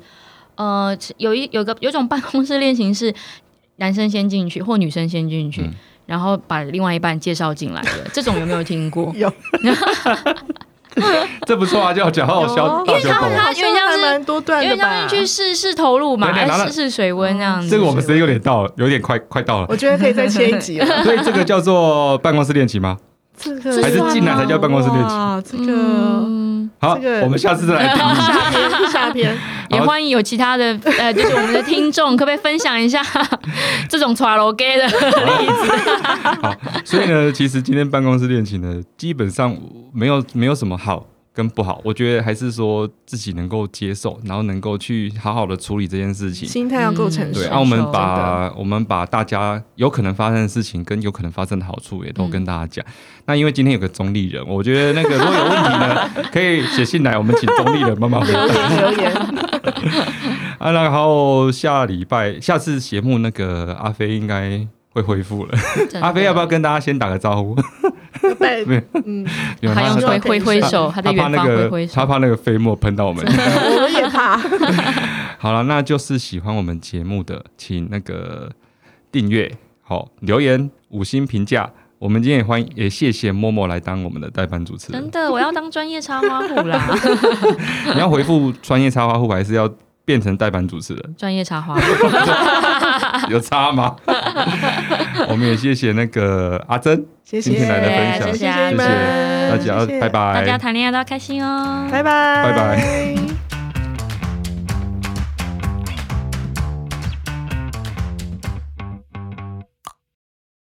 呃，有一有个有一种办公室恋情是男生先进去或女生先进去，嗯。然后把另外一半介绍进来的，这种有没有听过？[laughs] 有，[laughs] [laughs] 这不错啊，叫脚号小大小狗。好像是蛮多段因的吧？为他们去试试投入嘛，对对然后哎试试水温这样子。这个我们时间有点到了，有点快快到了，我觉得可以再切一集了。[laughs] 所以这个叫做办公室恋情吗？这个还是进来才叫办公室恋情？啊，这个嗯，好，这个我们下次再来。下篇下篇，也欢迎有其他的呃，就是我们的听众，可不可以分享一下这种 t r a l gay 的例子？好，所以呢，其实今天办公室恋情呢，基本上没有没有什么好跟不好，我觉得还是说自己能够接受，然后能够去好好的处理这件事情。心态要够成熟对，。那啊，我们把我们把大家有可能发生的事情跟有可能发生的好处也都跟大家讲。那因为今天有个中立人，我觉得那个如果有问题呢，可以写信来，我们请中立人帮忙回答。留言留言，[laughs] 啊，然后下礼拜下次节目那个阿飞应该会恢复了。阿飞要不要跟大家先打个招呼？对 [laughs] 没有，嗯，有他用说挥挥挥手，他在远那个方挥挥手他。怕那个飞沫喷到我们。[laughs] 我们也怕。[laughs] 好了，那就是喜欢我们节目的，请那个订阅、好、留言、五星评价。我们今天也欢迎，也谢谢默默来当我们的代班主持人真。的，我要当专业插花户啦！你要回复专业插花户，还是要变成代班主持人？专业插花，[laughs] 有差吗？[laughs] 我们也谢谢那个阿珍，谢谢，今天来的分享谢谢大家拜拜，大家谈恋爱都要开心哦。拜拜，拜拜。